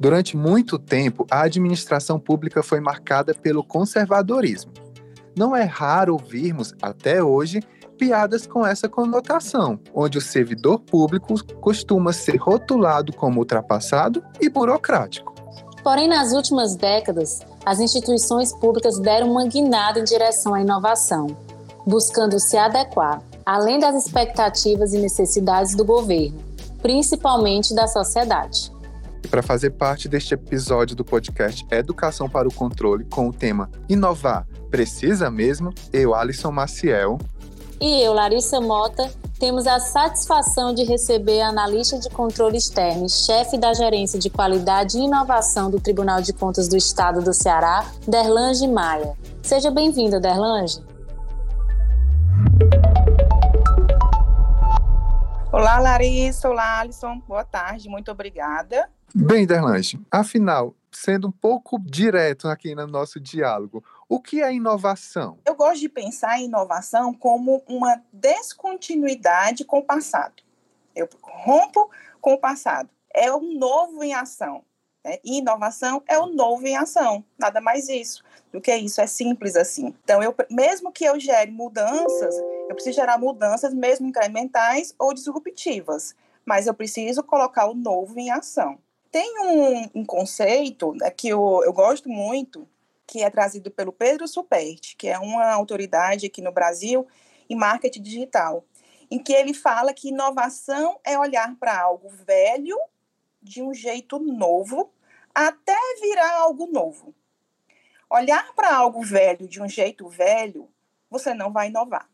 Durante muito tempo, a administração pública foi marcada pelo conservadorismo. Não é raro ouvirmos, até hoje, piadas com essa conotação, onde o servidor público costuma ser rotulado como ultrapassado e burocrático. Porém, nas últimas décadas, as instituições públicas deram uma guinada em direção à inovação, buscando se adequar, além das expectativas e necessidades do governo, principalmente da sociedade. E para fazer parte deste episódio do podcast Educação para o Controle com o tema Inovar Precisa Mesmo, eu, Alisson Maciel. E eu, Larissa Mota, temos a satisfação de receber a analista de controle externo e chefe da Gerência de Qualidade e Inovação do Tribunal de Contas do Estado do Ceará, Derlange Maia. Seja bem-vinda, Derlange. Olá, Larissa. Olá, Alisson. Boa tarde. Muito obrigada. Bem, Derlange, afinal, sendo um pouco direto aqui no nosso diálogo, o que é inovação? Eu gosto de pensar em inovação como uma descontinuidade com o passado. Eu rompo com o passado. É o novo em ação. Né? E inovação é o novo em ação. Nada mais isso do que isso. É simples assim. Então, eu, mesmo que eu gere mudanças, eu preciso gerar mudanças, mesmo incrementais ou disruptivas. Mas eu preciso colocar o novo em ação. Tem um, um conceito né, que eu, eu gosto muito, que é trazido pelo Pedro Superti, que é uma autoridade aqui no Brasil em marketing digital, em que ele fala que inovação é olhar para algo velho de um jeito novo até virar algo novo. Olhar para algo velho de um jeito velho, você não vai inovar.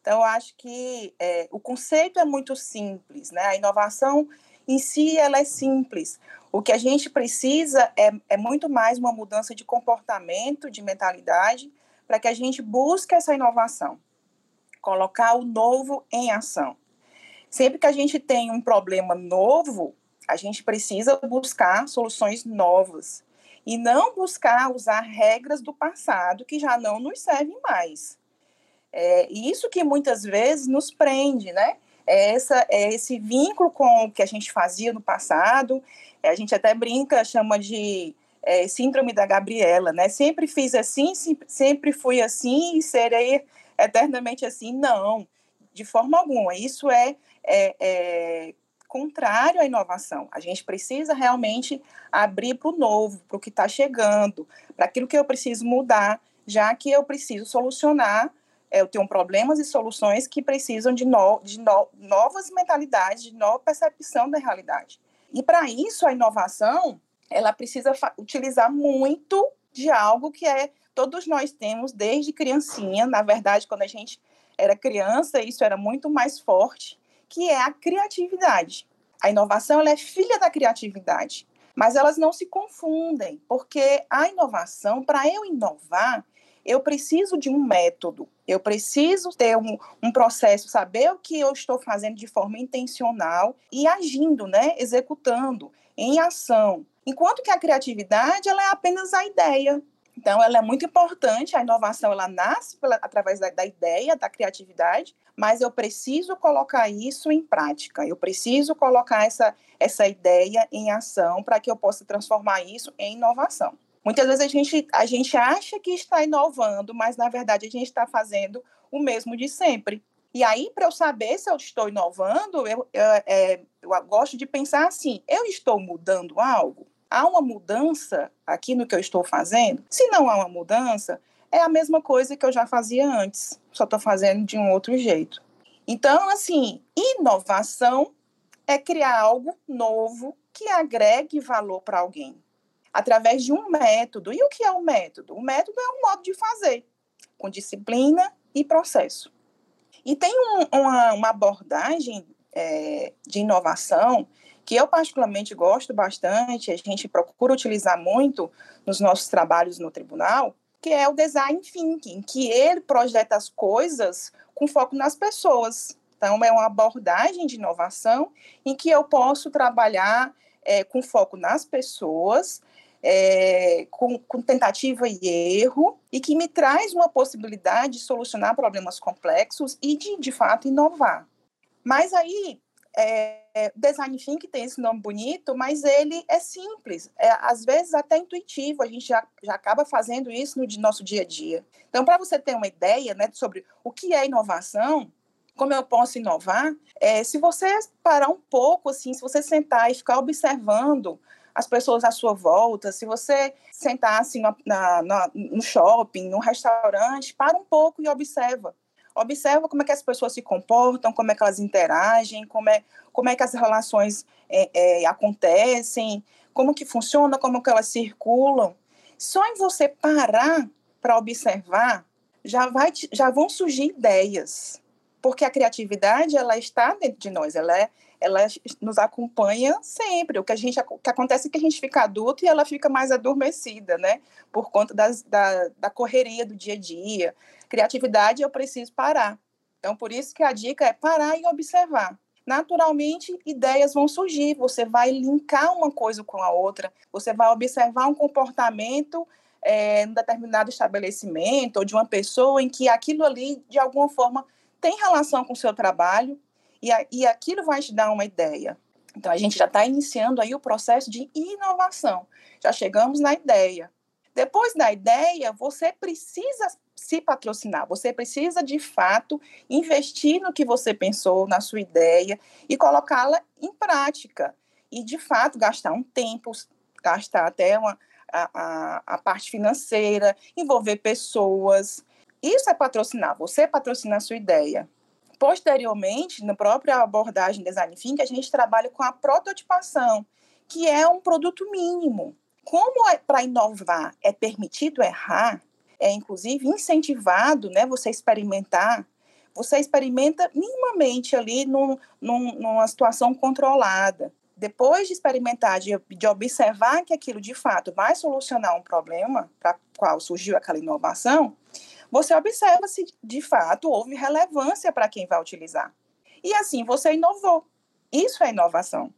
Então, eu acho que é, o conceito é muito simples, né? A inovação em si ela é simples. O que a gente precisa é, é muito mais uma mudança de comportamento, de mentalidade, para que a gente busque essa inovação, colocar o novo em ação. Sempre que a gente tem um problema novo, a gente precisa buscar soluções novas e não buscar usar regras do passado que já não nos servem mais. É isso que muitas vezes nos prende, né? É, essa, é esse vínculo com o que a gente fazia no passado. É, a gente até brinca, chama de é, síndrome da Gabriela, né? Sempre fiz assim, sempre fui assim e serei eternamente assim. Não, de forma alguma. Isso é, é, é contrário à inovação. A gente precisa realmente abrir para o novo, para o que está chegando, para aquilo que eu preciso mudar, já que eu preciso solucionar eu tenho problemas e soluções que precisam de, no, de no, novas mentalidades, de nova percepção da realidade. E para isso, a inovação, ela precisa utilizar muito de algo que é todos nós temos desde criancinha. Na verdade, quando a gente era criança, isso era muito mais forte, que é a criatividade. A inovação ela é filha da criatividade, mas elas não se confundem, porque a inovação, para eu inovar, eu preciso de um método, eu preciso ter um, um, processo, saber o que eu estou fazendo de forma intencional e agindo, né, executando, em ação. Enquanto que a criatividade, ela é apenas a ideia. Então, ela é muito importante, a inovação, ela nasce pela, através da, da ideia, da criatividade, mas eu preciso colocar isso em prática, eu preciso colocar essa, essa ideia em ação para que eu possa transformar isso em inovação. Muitas vezes a gente, a gente acha que está inovando, mas na verdade a gente está fazendo o mesmo de sempre. E aí, para eu saber se eu estou inovando, eu, eu, é, eu gosto de pensar assim: eu estou mudando algo? Há uma mudança aqui no que eu estou fazendo? Se não há uma mudança, é a mesma coisa que eu já fazia antes, só estou fazendo de um outro jeito. Então, assim, inovação é criar algo novo que agregue valor para alguém através de um método. E o que é um método? O método é um modo de fazer, com disciplina e processo. E tem um, uma, uma, abordagem é, de inovação que eu particularmente gosto bastante, a gente procura utilizar muito nos nossos trabalhos no tribunal, que é o design thinking, que ele projeta as coisas com foco nas pessoas. Então, é uma abordagem de inovação em que eu posso trabalhar é, com foco nas pessoas, é, com, com, tentativa e erro, e que me traz uma possibilidade de solucionar problemas complexos e de, de fato, inovar. Mas aí, é, design thinking tem esse nome bonito, mas ele é simples, é, às vezes até intuitivo, a gente já, já acaba fazendo isso no nosso dia a dia. Então, para você ter uma ideia né, sobre o que é inovação, como eu posso inovar, é, se você parar um pouco, assim, se você sentar e ficar observando as pessoas à sua volta, se você sentar assim na, na, no shopping, no restaurante, para um pouco e observa observa como é que as pessoas se comportam, como é que elas interagem, como é, como é que as relações é, é, acontecem, como que funciona, como que elas circulam. Só em você parar para observar, já, vai, já vão surgir ideias, porque a criatividade ela está dentro de nós, ela é, ela nos acompanha sempre. O que a gente o que acontece é que a gente fica adulto e ela fica mais adormecida, né? Por conta das, da, da correria do dia a dia. Criatividade eu preciso parar. Então, por isso que a dica é parar e observar. Naturalmente, ideias vão surgir, você vai linkar uma coisa com a outra, você vai observar um comportamento é, em determinado estabelecimento ou de uma pessoa em que aquilo ali, de alguma forma, tem relação com o seu trabalho e, a, e aquilo vai te dar uma ideia. Então, a gente já está iniciando aí o processo de inovação. Já chegamos na ideia. Depois da ideia, você precisa se patrocinar, você precisa de fato investir no que você pensou, na sua ideia e colocá-la em prática. E de fato gastar um tempo, gastar até uma, a, a, a parte financeira, envolver pessoas. Isso é patrocinar, você patrocina a sua ideia. Posteriormente, na própria abordagem design thinking, a gente trabalha com a prototipação, que é um produto mínimo. Como é, para inovar é permitido errar, é inclusive incentivado, né, você experimentar, você experimenta minimamente ali num, num, numa situação controlada. Depois de experimentar, de, de observar que aquilo de fato vai solucionar um problema para qual surgiu aquela inovação, você observa se de fato houve relevância para quem vai utilizar. E assim você inovou. Isso é inovação.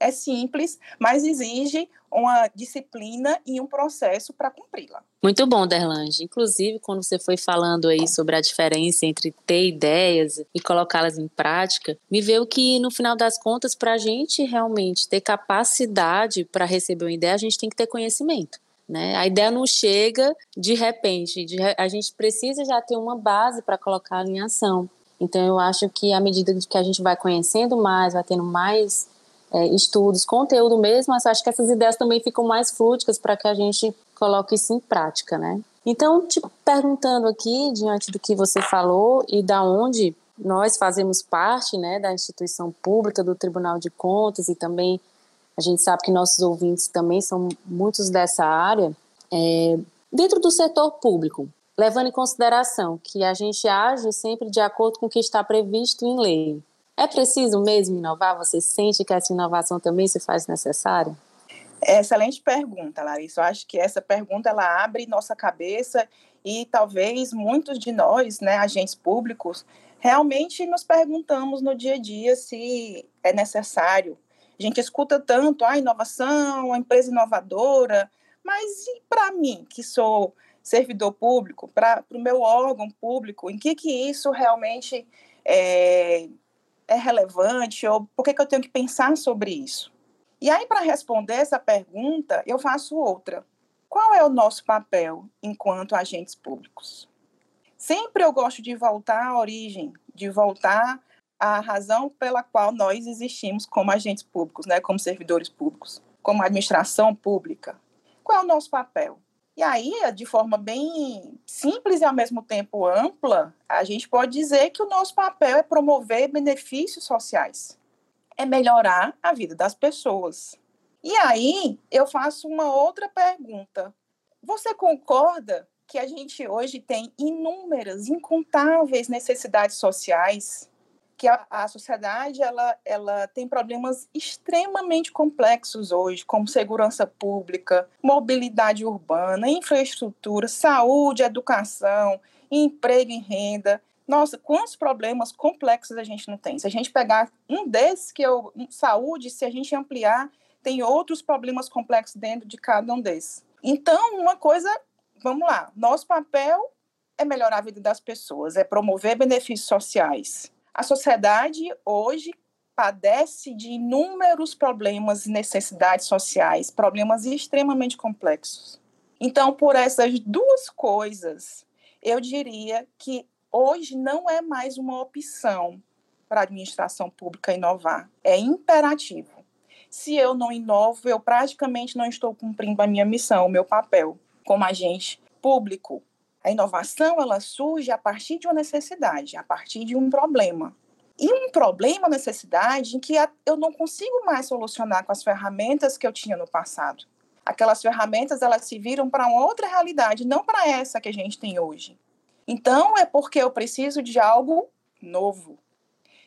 É simples, mas exige uma disciplina e um processo para cumpri-la. Muito bom, Derlange. Inclusive, quando você foi falando aí sobre a diferença entre ter ideias e colocá-las em prática, me veio que, no final das contas, para a gente realmente ter capacidade para receber uma ideia, a gente tem que ter conhecimento. Né? A ideia não chega de repente, de, a gente precisa já ter uma base para colocar em ação. Então, eu acho que à medida que a gente vai conhecendo mais, vai tendo mais é, estudos, conteúdo mesmo, acho que essas ideias também ficam mais fluídicas para que a gente coloque isso em prática, né? Então, te perguntando aqui, diante do que você falou e da onde nós fazemos parte, né, da instituição pública, do Tribunal de Contas e também a gente sabe que nossos ouvintes também são muitos dessa área, é, dentro do setor público, levando em consideração que a gente age sempre de acordo com o que está previsto em lei. É preciso mesmo inovar? Você sente que essa inovação também se faz necessária? Excelente pergunta, Larissa. Eu acho que essa pergunta ela abre nossa cabeça e talvez muitos de nós, né, agentes públicos, realmente nos perguntamos no dia a dia se é necessário a gente escuta tanto a inovação, a empresa inovadora, mas e para mim, que sou servidor público, para o meu órgão público, em que, que isso realmente é, é relevante, ou por que, que eu tenho que pensar sobre isso? E aí, para responder essa pergunta, eu faço outra. Qual é o nosso papel enquanto agentes públicos? Sempre eu gosto de voltar à origem, de voltar a razão pela qual nós existimos como agentes públicos, né, como servidores públicos, como administração pública. Qual é o nosso papel? E aí, de forma bem simples e ao mesmo tempo ampla, a gente pode dizer que o nosso papel é promover benefícios sociais, é melhorar a vida das pessoas. E aí, eu faço uma outra pergunta. Você concorda que a gente hoje tem inúmeras, incontáveis necessidades sociais que a, a, sociedade ela, ela tem problemas extremamente complexos hoje, como segurança pública, mobilidade urbana, infraestrutura, saúde, educação, emprego e renda. Nossa, quantos problemas complexos a gente não tem? Se a gente pegar um desses, que é o saúde, se a gente ampliar, tem outros problemas complexos dentro de cada um desses. Então, uma coisa, vamos lá, nosso papel é melhorar a vida das pessoas, é promover benefícios sociais, a sociedade hoje padece de inúmeros problemas e necessidades sociais, problemas extremamente complexos. Então, por essas duas coisas, eu diria que hoje não é mais uma opção para a administração pública inovar, é imperativo. Se eu não inovo, eu praticamente não estou cumprindo a minha missão, o meu papel como agente público. A inovação ela surge a partir de uma necessidade, a partir de um problema. E um problema, necessidade, em que eu não consigo mais solucionar com as ferramentas que eu tinha no passado. Aquelas ferramentas elas se viram para uma outra realidade, não para essa que a gente tem hoje. Então é porque eu preciso de algo novo.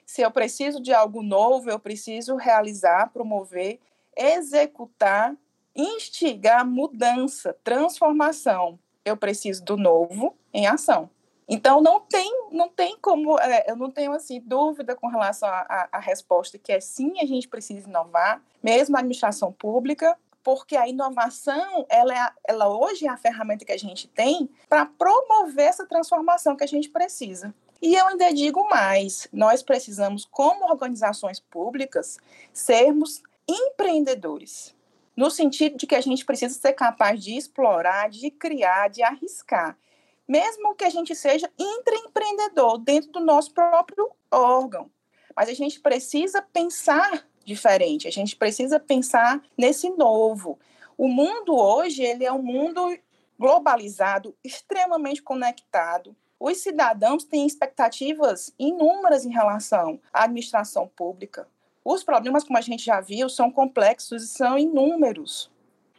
Se eu preciso de algo novo, eu preciso realizar, promover, executar, instigar mudança, transformação. Eu preciso do novo em ação. Então não tem, não tem como, é, eu não tenho assim dúvida com relação à resposta que é sim, a gente precisa inovar, mesmo na administração pública, porque a inovação, ela, é, ela hoje é a ferramenta que a gente tem para promover essa transformação que a gente precisa. E eu ainda digo mais: nós precisamos, como organizações públicas, sermos empreendedores. No sentido de que a gente precisa ser capaz de explorar, de criar, de arriscar mesmo que a gente seja intraempreendedor dentro do nosso próprio órgão. Mas a gente precisa pensar diferente, a gente precisa pensar nesse novo. O mundo hoje, ele é um mundo globalizado, extremamente conectado. Os cidadãos têm expectativas inúmeras em relação à administração pública. Os problemas, como a gente já viu, são complexos e são inúmeros.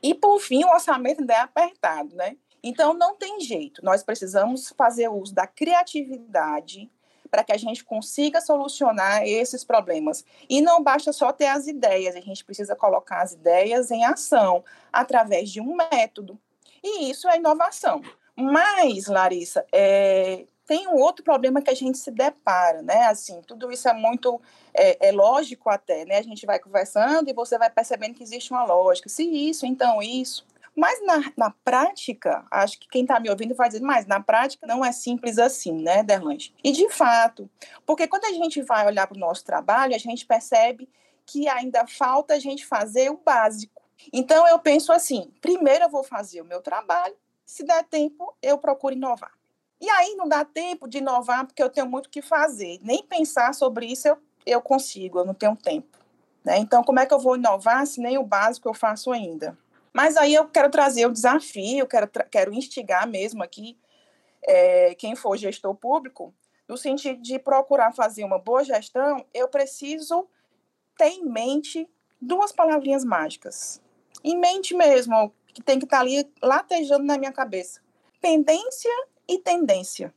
E, por fim, o orçamento ainda é apertado, né? Então, não tem jeito. Nós precisamos fazer uso da criatividade para que a gente consiga solucionar esses problemas. E não basta só ter as ideias, a gente precisa colocar as ideias em ação através de um método. E isso é inovação. Mas, Larissa, é, tem um outro problema que a gente se depara, né? Assim, tudo isso é muito é, é, lógico até, né? A gente vai conversando e você vai percebendo que existe uma lógica. Se isso, então isso. Mas na, na prática, acho que quem está me ouvindo vai dizer, mas na prática não é simples assim, né, Derlange? E de fato, porque quando a gente vai olhar para o nosso trabalho, a gente percebe que ainda falta a gente fazer o básico. Então eu penso assim: primeiro eu vou fazer o meu trabalho, se der tempo, eu procuro inovar. E aí não dá tempo de inovar porque eu tenho muito o que fazer. Nem pensar sobre isso eu, eu consigo, eu não tenho tempo. Né? Então, como é que eu vou inovar se nem o básico eu faço ainda? Mas aí eu quero trazer o desafio, quero, quero instigar mesmo aqui é, quem for gestor público, no sentido de procurar fazer uma boa gestão, eu preciso ter em mente duas palavrinhas mágicas. Em mente mesmo, que tem que estar tá ali latejando na minha cabeça. Pendência e tendência.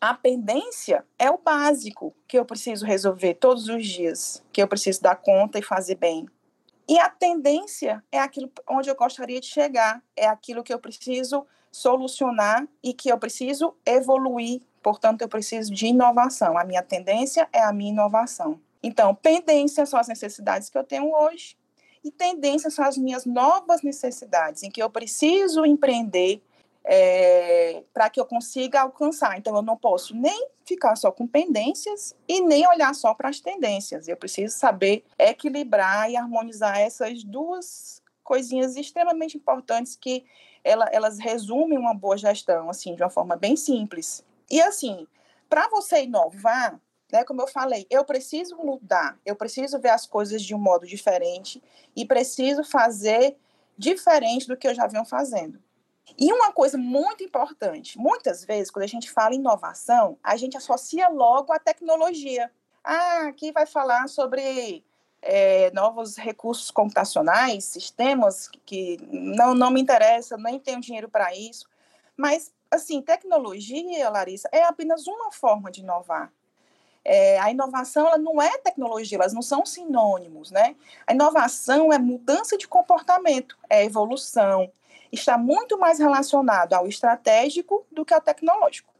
A pendência é o básico que eu preciso resolver todos os dias, que eu preciso dar conta e fazer bem. E a tendência é aquilo onde eu gostaria de chegar, é aquilo que eu preciso solucionar e que eu preciso evoluir, portanto, eu preciso de inovação. A minha tendência é a minha inovação. Então, pendência são as necessidades que eu tenho hoje, e tendência são as minhas novas necessidades, em que eu preciso empreender, é, para que eu consiga alcançar. Então, eu não posso nem ficar só com pendências e nem olhar só para as tendências. Eu preciso saber equilibrar e harmonizar essas duas coisinhas extremamente importantes que ela, elas resumem uma boa gestão, assim, de uma forma bem simples. E assim, para você inovar, né, como eu falei, eu preciso mudar, eu preciso ver as coisas de um modo diferente e preciso fazer diferente do que eu já venho fazendo. E uma coisa muito importante, muitas vezes, quando a gente fala em inovação, a gente associa logo a tecnologia. Ah, aqui vai falar sobre é, novos recursos computacionais, sistemas que não, não me interessa, nem tenho dinheiro para isso. Mas, assim, tecnologia, Larissa, é apenas uma forma de inovar. É, a inovação ela não é tecnologia, elas não são sinônimos, né? A inovação é mudança de comportamento, é evolução, está muito mais relacionado ao estratégico do que ao tecnológico.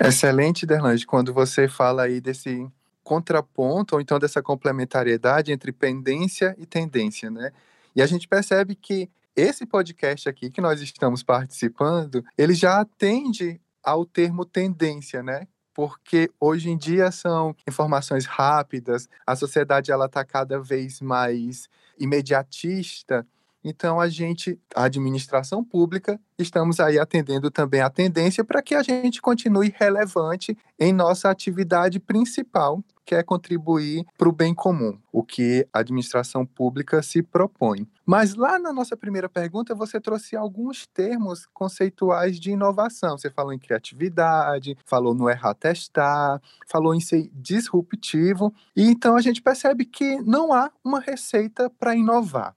Excelente, Derlange, quando você fala aí desse contraponto, ou então dessa complementariedade entre pendência e tendência, né? E a gente percebe que esse podcast aqui que nós estamos participando, ele já atende ao termo tendência, né? porque hoje em dia são informações rápidas, a sociedade ela está cada vez mais imediatista. Então, a gente, a administração pública, estamos aí atendendo também a tendência para que a gente continue relevante em nossa atividade principal, que é contribuir para o bem comum, o que a administração pública se propõe. Mas lá na nossa primeira pergunta, você trouxe alguns termos conceituais de inovação. Você falou em criatividade, falou no errar testar, falou em ser disruptivo. E então a gente percebe que não há uma receita para inovar.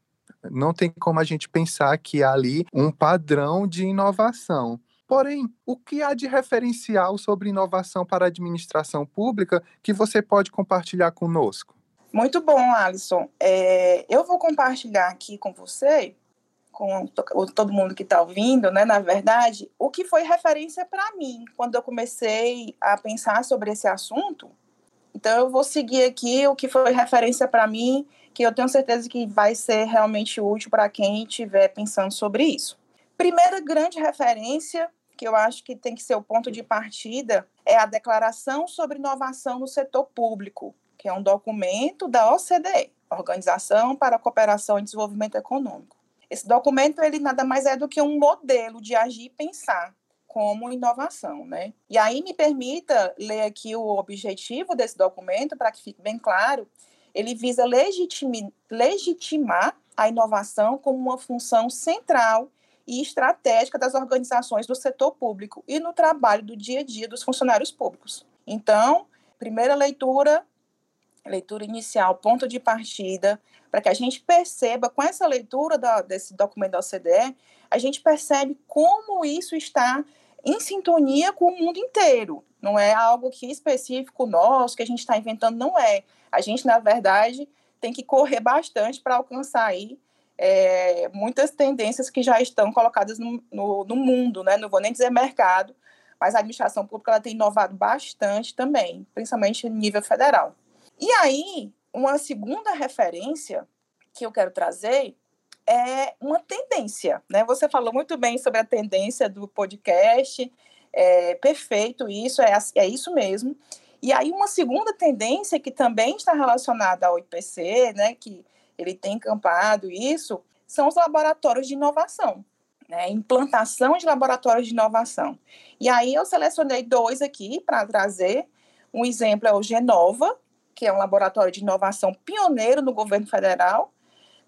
Não tem como a gente pensar que há ali um padrão de inovação. Porém, o que há de referencial sobre inovação para a administração pública que você pode compartilhar conosco? Muito bom, Alisson. É, eu vou compartilhar aqui com você, com todo mundo que está ouvindo, né, na verdade, o que foi referência para mim quando eu comecei a pensar sobre esse assunto. Então, eu vou seguir aqui o que foi referência para mim que eu tenho certeza que vai ser realmente útil para quem estiver pensando sobre isso. Primeira grande referência, que eu acho que tem que ser o ponto de partida, é a Declaração sobre Inovação no Setor Público, que é um documento da OCDE, Organização para a Cooperação e Desenvolvimento Econômico. Esse documento ele nada mais é do que um modelo de agir e pensar como inovação, né? E aí me permita ler aqui o objetivo desse documento para que fique bem claro ele visa legitimar a inovação como uma função central e estratégica das organizações do setor público e no trabalho do dia a dia dos funcionários públicos. Então, primeira leitura, leitura inicial, ponto de partida, para que a gente perceba, com essa leitura da, desse documento da OCDE, a gente percebe como isso está em sintonia com o mundo inteiro. Não é algo que específico nosso, que a gente está inventando, não é. A gente, na verdade, tem que correr bastante para alcançar aí é, muitas tendências que já estão colocadas no, no, no, mundo, né? Não vou nem dizer mercado, mas a administração pública ela tem inovado bastante também, principalmente em nível federal. E aí, uma segunda referência que eu quero trazer é uma tendência, né? Você falou muito bem sobre a tendência do podcast, é perfeito isso, é, é isso mesmo. E aí uma segunda tendência que também está relacionada ao IPC, né, que ele tem encampado isso, são os laboratórios de inovação, né, implantação de laboratórios de inovação. E aí eu selecionei dois aqui para trazer. Um exemplo é o Genova, que é um laboratório de inovação pioneiro no governo federal,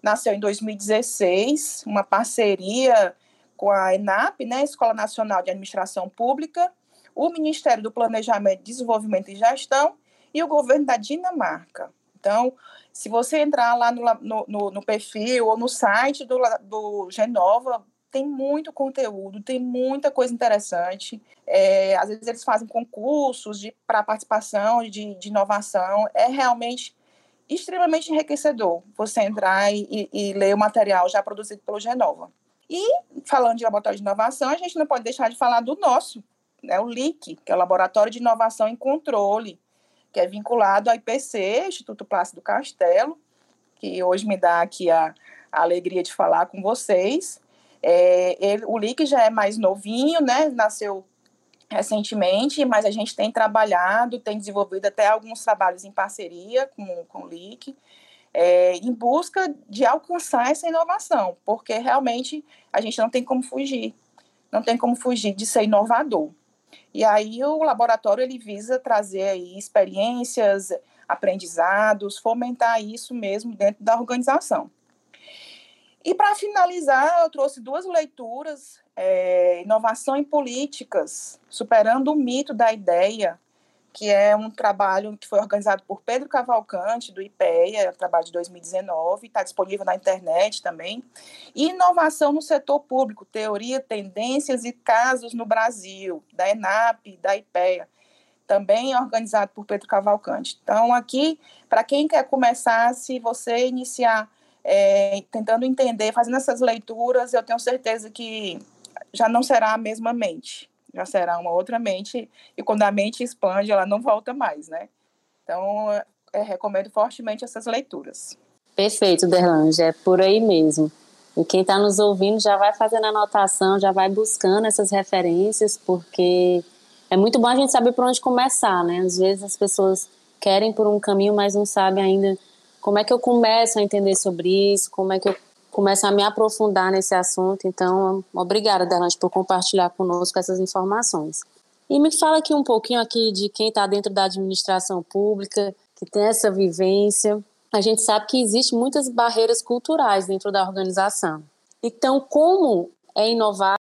nasceu em 2016, uma parceria com a ENAP, né, Escola Nacional de Administração Pública, o Ministério do Planejamento, Desenvolvimento e Gestão e o governo da Dinamarca. Então, se você entrar lá no, no, no perfil ou no site do, do Genova, tem muito conteúdo, tem muita coisa interessante. É, às vezes eles fazem concursos para participação de, de inovação. É realmente extremamente enriquecedor você entrar e, e, ler o material já produzido pelo Genova. E, falando de laboratório de inovação, a gente não pode deixar de falar do nosso, né, o LIC, que é o Laboratório de Inovação em Controle, que é vinculado ao IPC, Instituto Plácido Castelo, que hoje me dá aqui a, a alegria de falar com vocês. É, ele, o LIC já é mais novinho, né, nasceu recentemente, mas a gente tem trabalhado, tem desenvolvido até alguns trabalhos em parceria com, com o LIC, é, em busca de alcançar essa inovação, porque realmente a gente não tem como fugir, não tem como fugir de ser inovador. E aí o laboratório ele visa trazer aí experiências, aprendizados, fomentar isso mesmo dentro da organização. E para finalizar, eu trouxe duas leituras é, Inovação em Políticas, Superando o Mito da Ideia, que é um trabalho que foi organizado por Pedro Cavalcante, do IPEA, é um trabalho de 2019, está disponível na internet também. E Inovação no Setor Público, Teoria, Tendências e Casos no Brasil, da ENAP, da IPEA, também organizado por Pedro Cavalcante. Então, aqui, para quem quer começar, se você iniciar é, tentando entender, fazendo essas leituras, eu tenho certeza que já não será a mesma mente, já será uma outra mente, e quando a mente expande, ela não volta mais, né? Então, é, recomendo fortemente essas leituras. Perfeito, Derlange, é por aí mesmo. E quem está nos ouvindo já vai fazendo anotação, já vai buscando essas referências, porque é muito bom a gente saber por onde começar, né? Às vezes as pessoas querem por um caminho, mas não sabem ainda como é que eu começo a entender sobre isso, como é que eu começo a me aprofundar nesse assunto. Então, obrigada, Delante, por compartilhar conosco essas informações. E me fala aqui um pouquinho aqui de quem está dentro da administração pública, que tem essa vivência. A gente sabe que existem muitas barreiras culturais dentro da organização. Então, como é inovar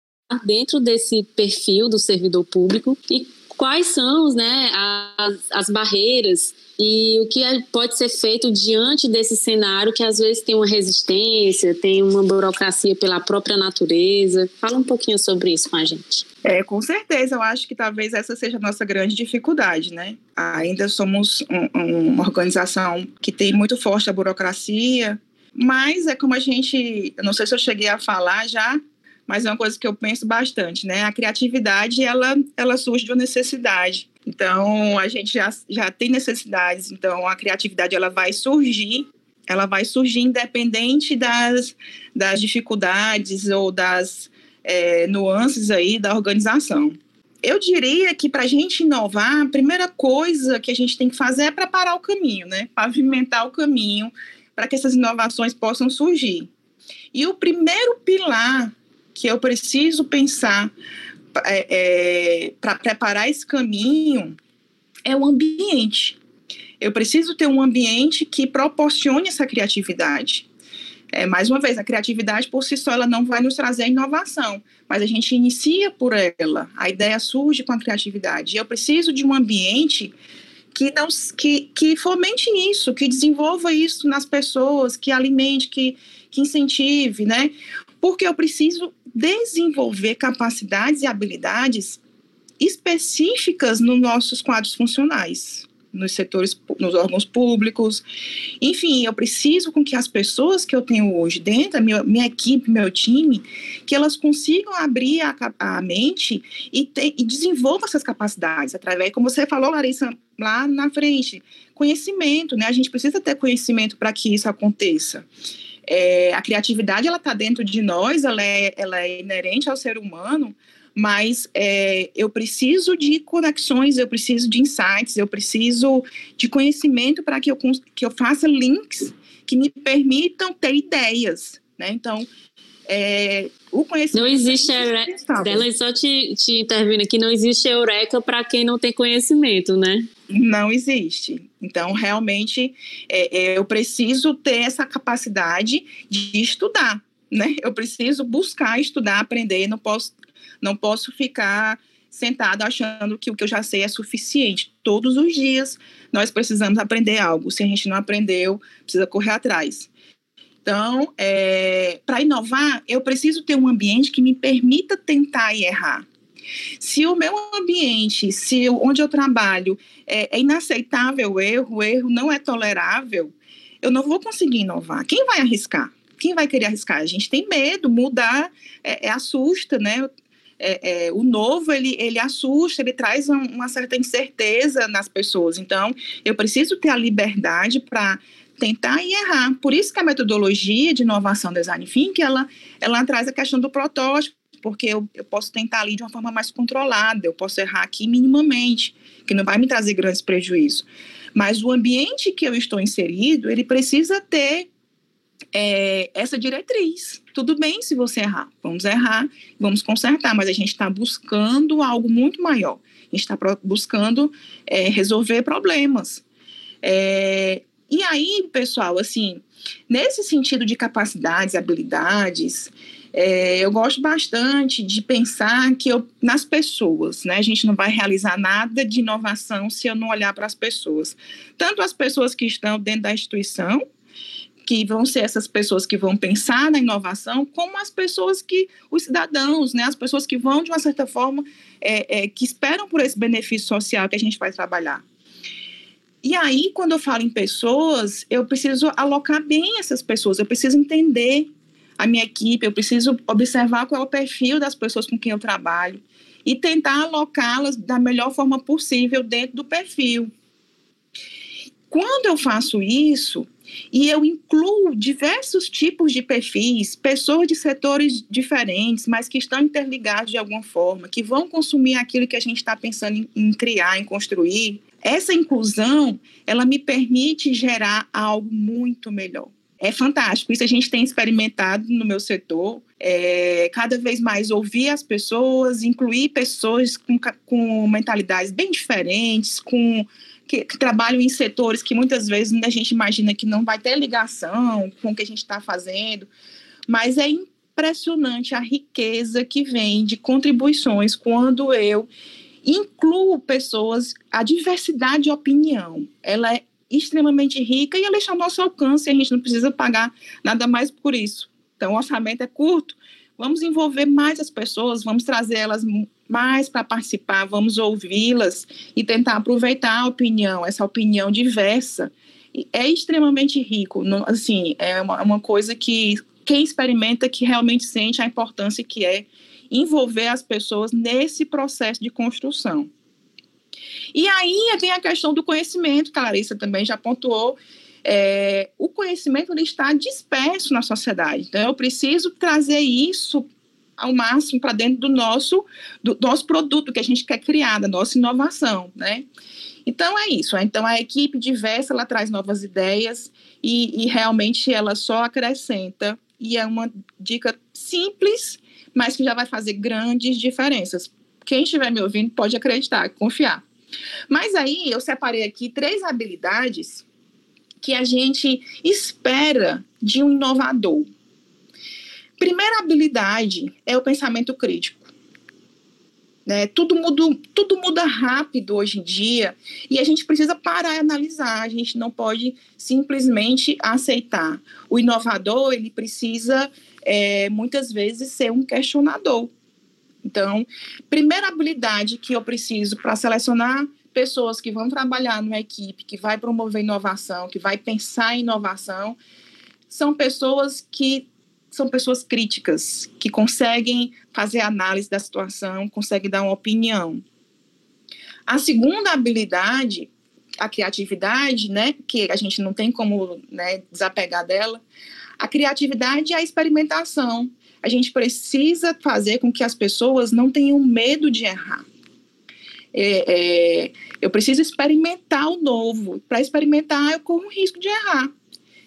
dentro desse perfil do servidor público e quais são né, as, as barreiras e o que é, pode ser feito diante desse cenário que às vezes tem uma resistência, tem uma burocracia pela própria natureza. Fala um pouquinho sobre isso com a gente. É, com certeza, eu acho que talvez essa seja a nossa grande dificuldade, né? Ainda somos um, uma organização que tem muito forte a burocracia, mas é como a gente, eu não sei se eu cheguei a falar já, mas é uma coisa que eu penso bastante, né? A criatividade, ela, ela surge de uma necessidade. Então, a gente já, já tem necessidades, então a criatividade ela vai surgir, ela vai surgir independente das, das dificuldades ou das é, nuances aí da organização. Eu diria que para a gente inovar, a primeira coisa que a gente tem que fazer é preparar o caminho, né? Pavimentar o caminho para que essas inovações possam surgir. E o primeiro pilar que eu preciso pensar é, é, para preparar esse caminho é o ambiente. Eu preciso ter um ambiente que proporcione essa criatividade. É, mais uma vez, a criatividade por si só ela não vai nos trazer inovação, mas a gente inicia por ela. A ideia surge com a criatividade. Eu preciso de um ambiente que não que, que fomente isso, que desenvolva isso nas pessoas, que alimente, que, que incentive, né? Porque eu preciso desenvolver capacidades e habilidades específicas nos nossos quadros funcionais, nos setores, nos órgãos públicos. Enfim, eu preciso com que as pessoas que eu tenho hoje dentro, da minha, minha equipe, meu time, que elas consigam abrir a, a mente e, ter, e essas capacidades através, como você falou, Larissa, lá na frente, conhecimento, né? A gente precisa ter conhecimento para que isso aconteça. É, a criatividade ela está dentro de nós, ela é, ela é inerente ao ser humano, mas é, eu preciso de conexões, eu preciso de insights, eu preciso de conhecimento para que eu, que eu faça links que me permitam ter ideias, né? Então, é, o conhecimento. Não existe é dela só te, te intervindo aqui, não existe eureka para quem não tem conhecimento, né? Não existe. Então, realmente, é, é, eu preciso ter essa capacidade de estudar, né? Eu preciso buscar estudar, aprender, não posso, não posso ficar sentado achando que o que eu já sei é suficiente. Todos os dias nós precisamos aprender algo. Se a gente não aprendeu, precisa correr atrás. Então, é, para inovar, eu preciso ter um ambiente que me permita tentar e errar. Se o meu ambiente, se onde eu trabalho é, é inaceitável o erro, o erro não é tolerável, eu não vou conseguir inovar. Quem vai arriscar? Quem vai querer arriscar? A gente tem medo, mudar é, é assusta, né? É, é, o novo ele, ele assusta, ele traz um, uma certa incerteza nas pessoas. Então, eu preciso ter a liberdade para tentar e errar. Por isso que a metodologia de inovação design thinking, ela, ela traz a questão do protótipo, porque eu, eu posso tentar ali de uma forma mais controlada, eu posso errar aqui minimamente, que não vai me trazer grandes prejuízos. Mas o ambiente que eu estou inserido, ele precisa ter é, essa diretriz. Tudo bem se você errar, vamos errar, vamos consertar, mas a gente está buscando algo muito maior. A gente está buscando é, resolver problemas. É, e aí, pessoal, assim, nesse sentido de capacidades, habilidades, é, eu gosto bastante de pensar que eu, nas pessoas, né? A gente não vai realizar nada de inovação se eu não olhar para as pessoas. Tanto as pessoas que estão dentro da instituição, que vão ser essas pessoas que vão pensar na inovação, como as pessoas que, os cidadãos, né? As pessoas que vão, de uma certa forma, é, é, que esperam por esse benefício social que a gente vai trabalhar. E aí, quando eu falo em pessoas, eu preciso alocar bem essas pessoas, eu preciso entender a minha equipe, eu preciso observar qual é o perfil das pessoas com quem eu trabalho e tentar alocá-las da melhor forma possível dentro do perfil. Quando eu faço isso, e eu incluo diversos tipos de perfis, pessoas de setores diferentes, mas que estão interligados de alguma forma, que vão consumir aquilo que a gente está pensando em, em criar, em construir, essa inclusão, ela me permite gerar algo muito melhor. É fantástico, isso a gente tem experimentado no meu setor, é, cada vez mais ouvir as pessoas, incluir pessoas com, com mentalidades bem diferentes, com que, que, trabalham em setores que muitas vezes a gente imagina que não vai ter ligação com o que a gente está fazendo, mas é impressionante a riqueza que vem de contribuições quando eu incluo pessoas, a diversidade de opinião, ela é extremamente rica e ela está ao nosso alcance, a gente não precisa pagar nada mais por isso. Então, o orçamento é curto, vamos envolver mais as pessoas, vamos trazer elas mais para participar, vamos ouvi-las e tentar aproveitar a opinião, essa opinião diversa. É extremamente rico, assim, é uma, uma coisa que quem experimenta que realmente sente a importância que é envolver as pessoas nesse processo de construção. E aí tem a questão do conhecimento, que a Larissa também já pontuou. É, o conhecimento ele está disperso na sociedade. Então, eu preciso trazer isso ao máximo para dentro do nosso, do nosso produto que a gente quer criar, da nossa inovação, né? Então é isso. Então a equipe diversa ela traz novas ideias e, e realmente ela só acrescenta e é uma dica simples mas que já vai fazer grandes diferenças. Quem estiver me ouvindo pode acreditar, confiar. Mas aí eu separei aqui três habilidades que a gente espera de um inovador. Primeira habilidade é o pensamento crítico. Né? Tudo, muda, tudo muda rápido hoje em dia e a gente precisa parar e analisar. A gente não pode simplesmente aceitar. O inovador ele precisa é, muitas vezes ser um questionador. Então, primeira habilidade que eu preciso para selecionar pessoas que vão trabalhar numa equipe, que vai promover inovação, que vai pensar em inovação, são pessoas que são pessoas críticas, que conseguem fazer análise da situação, conseguem dar uma opinião. A segunda habilidade, a criatividade, né, que a gente não tem como né, desapegar dela, a criatividade e a experimentação. A gente precisa fazer com que as pessoas não tenham medo de errar. É, é, eu preciso experimentar o novo. Para experimentar, eu corro um risco de errar.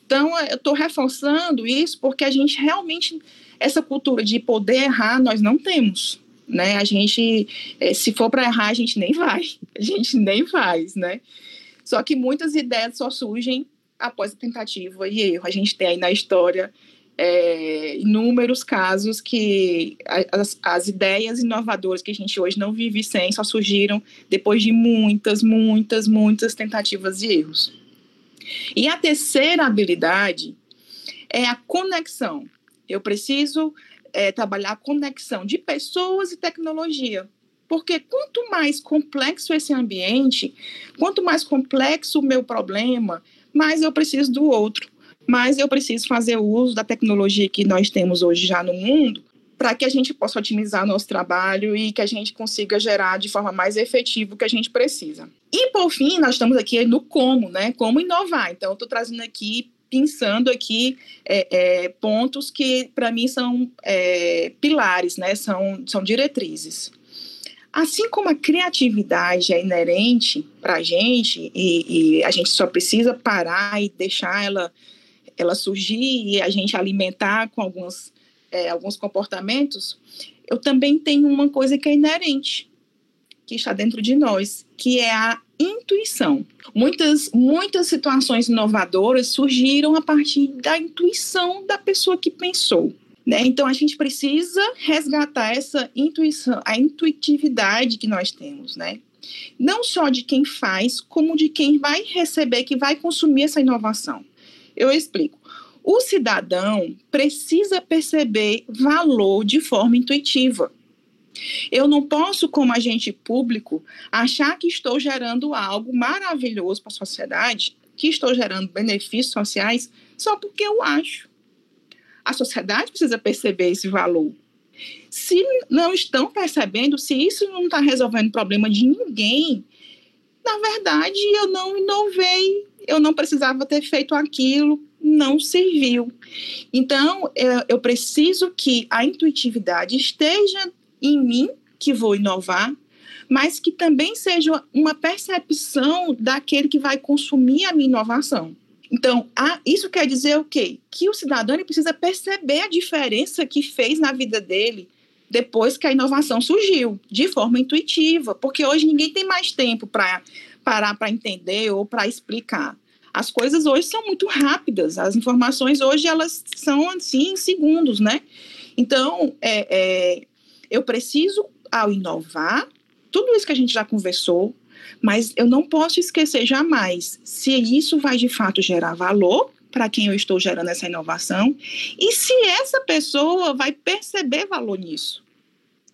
Então, eu estou reforçando isso porque a gente realmente, essa cultura de poder errar, nós não temos. Né? A gente, é, se for para errar, a gente nem vai. A gente nem faz, né? Só que muitas ideias só surgem após a tentativa e erro. A gente tem aí na história é, inúmeros casos que as, as, ideias inovadoras que a gente hoje não vive sem só surgiram depois de muitas, muitas, muitas tentativas e erros. E a terceira habilidade é a conexão. Eu preciso é, trabalhar a conexão de pessoas e tecnologia. Porque quanto mais complexo esse ambiente, quanto mais complexo o meu problema, mais eu preciso do outro. Mas eu preciso fazer uso da tecnologia que nós temos hoje já no mundo para que a gente possa otimizar nosso trabalho e que a gente consiga gerar de forma mais efetiva o que a gente precisa. E por fim, nós estamos aqui no como, né? Como inovar. Então, eu estou trazendo aqui, pensando aqui é, é, pontos que para mim são é, pilares, né? São, são diretrizes. Assim como a criatividade é inerente para a gente e, e, a gente só precisa parar e deixar ela, ela surgir e a gente alimentar com alguns, é, alguns comportamentos, eu também tenho uma coisa que é inerente, que está dentro de nós, que é a intuição. Muitas, muitas situações inovadoras surgiram a partir da intuição da pessoa que pensou. Né? Então a gente precisa resgatar essa intuição, a intuitividade que nós temos, né? Não só de quem faz, como de quem vai receber, que vai consumir essa inovação. Eu explico. O cidadão precisa perceber valor de forma intuitiva. Eu não posso, como agente público, achar que estou gerando algo maravilhoso para a sociedade, que estou gerando benefícios sociais, só porque eu acho. A sociedade precisa perceber esse valor. Se não estão percebendo, se isso não está resolvendo o problema de ninguém, na verdade eu não inovei eu não precisava ter feito aquilo, não serviu. Então, eu preciso que a intuitividade esteja em mim, que vou inovar, mas que também seja uma percepção daquele que vai consumir a minha inovação. Então, isso quer dizer o quê? Que o cidadão precisa perceber a diferença que fez na vida dele depois que a inovação surgiu, de forma intuitiva, porque hoje ninguém tem mais tempo para parar para entender ou para explicar. As coisas hoje são muito rápidas, as informações hoje elas são assim em segundos, né? Então, é, é, eu preciso, ao inovar, tudo isso que a gente já conversou, mas eu não posso esquecer jamais se isso vai de fato gerar valor para quem eu estou gerando essa inovação e se essa pessoa vai perceber valor nisso.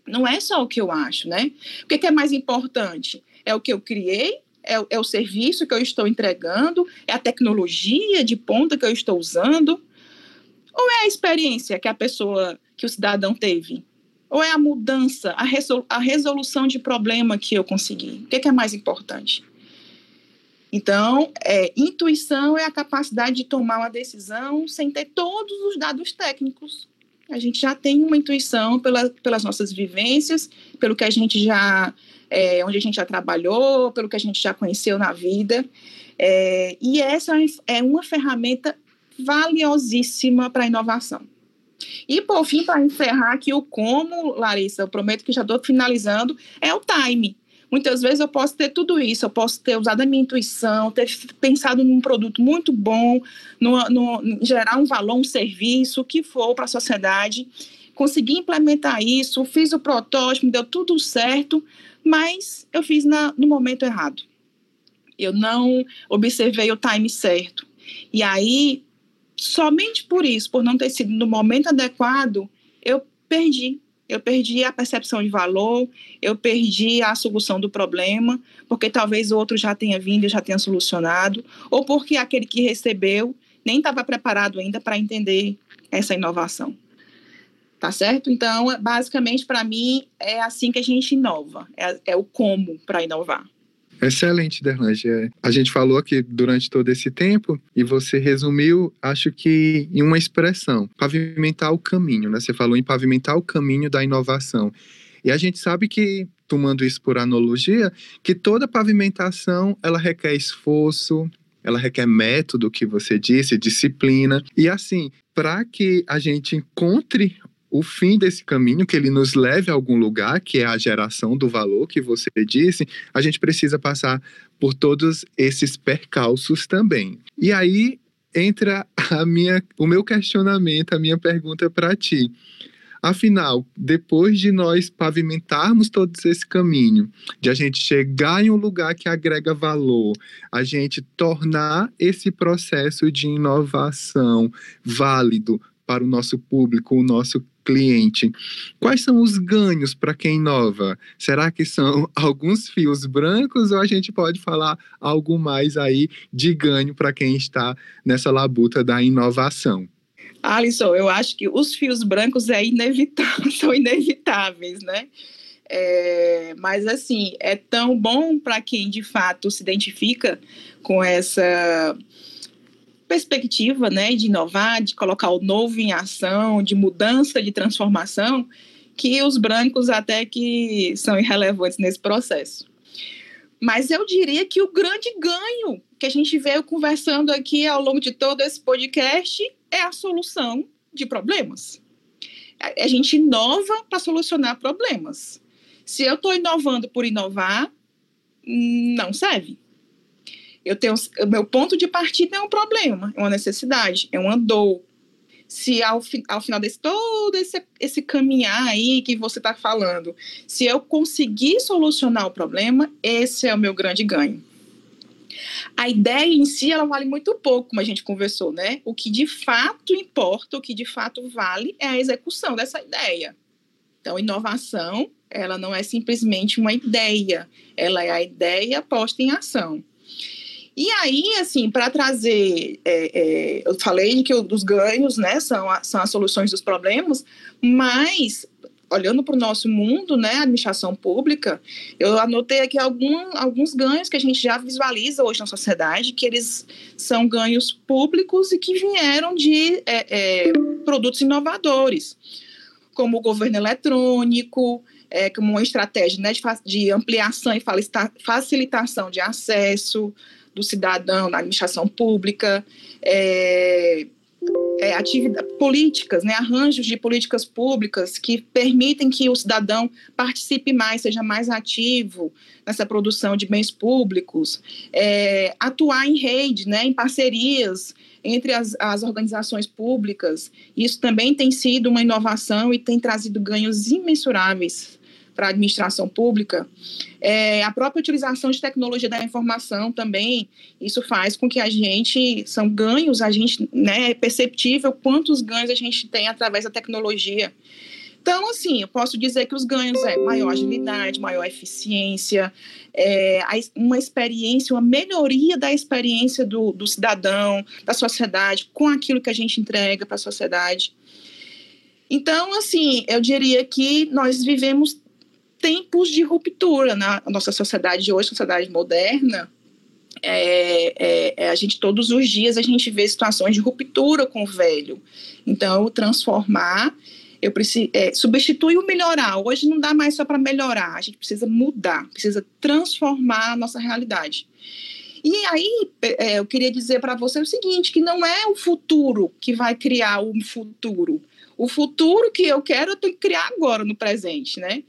Não é só o que eu acho, né? O que é mais importante? É o que eu criei? É, é o serviço que eu estou entregando? É a tecnologia de ponta que eu estou usando? Ou é a experiência que a pessoa, que o cidadão teve? Ou é a mudança, a, a resolução de problema que eu consegui? O que é, que é mais importante? Então, é, intuição é a capacidade de tomar uma decisão sem ter todos os dados técnicos. A gente já tem uma intuição pela, pelas nossas vivências, pelo que a gente já, é, onde a gente já trabalhou, pelo que a gente já conheceu na vida. É, e essa é uma ferramenta valiosíssima para a inovação. E, por fim, para encerrar aqui o como, Larissa, eu prometo que já estou finalizando, é o time. Muitas vezes eu posso ter tudo isso, eu posso ter usado a minha intuição, ter pensado num produto muito bom, no, no gerar um valor, um serviço, o que for para a sociedade, consegui implementar isso, fiz o protótipo, deu tudo certo, mas eu fiz na, no momento errado. Eu não observei o time certo. E aí somente por isso, por não ter sido no momento adequado, eu perdi. Eu perdi a percepção de valor, eu perdi a solução do problema, porque talvez o outro já tenha vindo e já tenha solucionado, ou porque aquele que recebeu nem estava preparado ainda para entender essa inovação. Tá certo? Então, basicamente, para mim, é assim que a gente inova, é, é o como para inovar. Excelente, Derlange. A gente falou aqui durante todo esse tempo e você resumiu, acho que em uma expressão, pavimentar o caminho, né? Você falou em pavimentar o caminho da inovação. E a gente sabe que, tomando isso por analogia, que toda pavimentação, ela requer esforço, ela requer método, que você disse, disciplina. E assim, para que a gente encontre o fim desse caminho, que ele nos leve a algum lugar, que é a geração do valor que você disse, a gente precisa passar por todos esses percalços também. E aí entra a minha, o meu questionamento, a minha pergunta para ti. Afinal, depois de nós pavimentarmos todo esse caminho, de a gente chegar em um lugar que agrega valor, a gente tornar esse processo de inovação válido para o nosso público, o nosso cliente. Quais são os ganhos para quem inova? Será que são alguns fios brancos ou a gente pode falar algo mais aí de ganho para quem está nessa labuta da inovação? Alisson, eu acho que os fios brancos é inevitável, são inevitáveis, né? É, mas assim, é tão bom para quem de fato se identifica com essa perspectiva né, de inovar, de colocar o novo em ação, de mudança, de transformação, que os brancos até que são irrelevantes nesse processo. Mas eu diria que o grande ganho que a gente veio conversando aqui ao longo de todo esse podcast é a solução de problemas. A gente inova para solucionar problemas. Se eu estou inovando por inovar, não serve eu tenho o meu ponto de partida é um problema, é uma necessidade, é uma dor. Se ao, ao final desse todo esse, esse caminhar aí que você está falando, se eu conseguir solucionar o problema, esse é o meu grande ganho. A ideia em si, ela vale muito pouco, como a gente conversou, né? O que de fato importa, o que de fato vale é a execução dessa ideia. Então, inovação, ela não é simplesmente uma ideia, ela é a ideia posta em ação. E aí, assim, para trazer, é, é, eu falei que os ganhos, né, são, a, são as soluções dos problemas, mas olhando para o nosso mundo, né, administração pública, eu anotei aqui algum, alguns ganhos que a gente já visualiza hoje na sociedade, que eles são ganhos públicos e que vieram de é, é, produtos inovadores, como o governo eletrônico, é, como uma estratégia né, de, de ampliação e facilitação de acesso do cidadão na administração pública, é, é, políticas, né, arranjos de políticas públicas que permitem que o cidadão participe mais, seja mais ativo nessa produção de bens públicos, é, atuar em rede, né, em parcerias entre as, as organizações públicas. Isso também tem sido uma inovação e tem trazido ganhos imensuráveis para a administração pública, é, a própria utilização de tecnologia da informação também, isso faz com que a gente, são ganhos, a gente, né, é perceptível quantos ganhos a gente tem através da tecnologia. Então, assim, eu posso dizer que os ganhos é maior agilidade, maior eficiência, é, uma experiência, uma melhoria da experiência do, do cidadão, da sociedade, com aquilo que a gente entrega para a sociedade. Então, assim, eu diria que nós vivemos tempos de ruptura na nossa sociedade hoje, sociedade moderna. É, é, é, a gente todos os dias a gente vê situações de ruptura com o velho. Então, transformar, eu preciso é, substituir o melhorar. Hoje não dá mais só para melhorar, a gente precisa mudar, precisa transformar a nossa realidade. E aí, é, eu queria dizer para você o seguinte: que não é o futuro que vai criar o futuro. O futuro que eu quero, eu tenho que criar agora, no presente, né?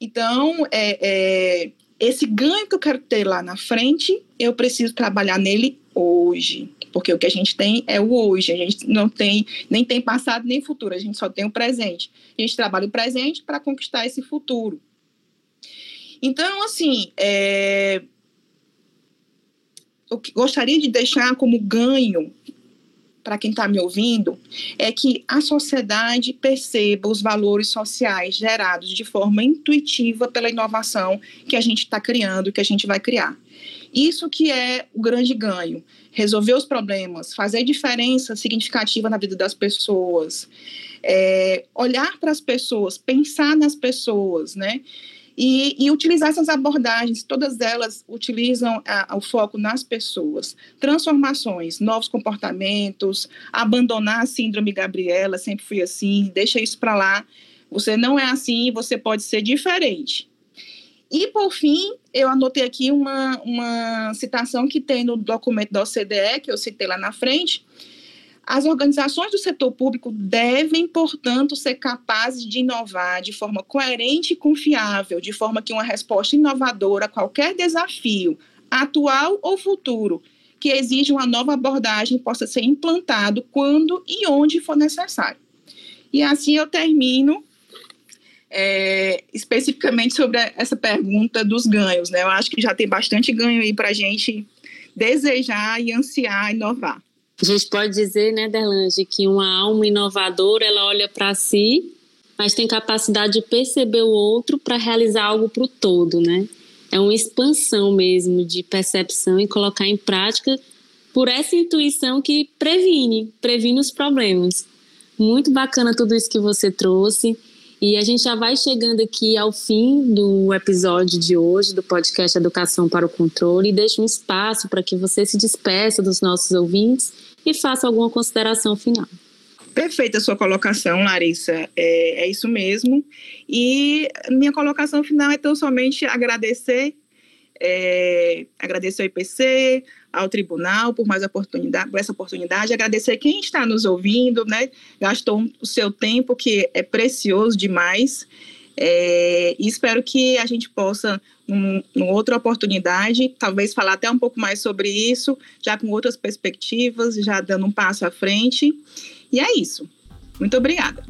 Então, é, é, esse ganho que eu quero ter lá na frente, eu preciso trabalhar nele hoje. Porque o que a gente tem é o hoje. A gente não tem, nem tem passado nem futuro, a gente só tem o presente. A gente trabalha o presente para conquistar esse futuro. Então, assim, é, eu gostaria de deixar como ganho para quem está me ouvindo, é que a sociedade perceba os valores sociais gerados de forma intuitiva pela inovação que a gente está criando, que a gente vai criar. Isso que é o grande ganho. Resolver os problemas, fazer diferença significativa na vida das pessoas, é, olhar para as pessoas, pensar nas pessoas, né? E, e, utilizar essas abordagens, todas elas utilizam a, o foco nas pessoas, transformações, novos comportamentos, abandonar a síndrome Gabriela, sempre fui assim, deixa isso para lá, você não é assim, você pode ser diferente. E, por fim, eu anotei aqui uma, uma citação que tem no documento da OCDE, que eu citei lá na frente, as organizações do setor público devem, portanto, ser capazes de inovar de forma coerente e confiável, de forma que uma resposta inovadora a qualquer desafio, atual ou futuro, que exija uma nova abordagem possa ser implantado quando e onde for necessário. E assim eu termino é, especificamente sobre essa pergunta dos ganhos. Né? Eu acho que já tem bastante ganho aí para a gente desejar e ansiar inovar. A gente pode dizer, né, Derlange, que uma alma inovadora, ela olha para si, mas tem capacidade de perceber o outro para realizar algo para o todo, né? É uma expansão mesmo de percepção e colocar em prática por essa intuição que previne, previne os problemas. Muito bacana tudo isso que você trouxe. E a gente já vai chegando aqui ao fim do episódio de hoje do podcast Educação para o Controle e deixo um espaço para que você se despeça dos nossos ouvintes e faça alguma consideração final. Perfeita a sua colocação, Larissa. É, é, isso mesmo. E minha colocação final é tão somente agradecer, é, agradecer ao IPC, ao tribunal por mais oportunidade, por essa oportunidade, agradecer quem está nos ouvindo, né? Gastou o seu tempo que é precioso demais. É, e espero que a gente possa, num, numa outra oportunidade, talvez falar até um pouco mais sobre isso, já com outras perspectivas, já dando um passo à frente. E é isso. Muito obrigada.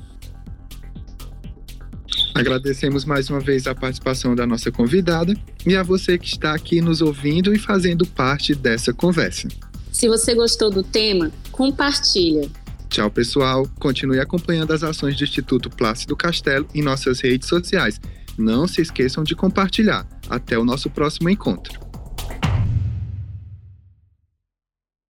Agradecemos mais uma vez a participação da nossa convidada e a você que está aqui nos ouvindo e fazendo parte dessa conversa. Se você gostou do tema, compartilha Tchau, pessoal. Continue acompanhando as ações do Instituto Plácido Castelo em nossas redes sociais. Não se esqueçam de compartilhar. Até o nosso próximo encontro.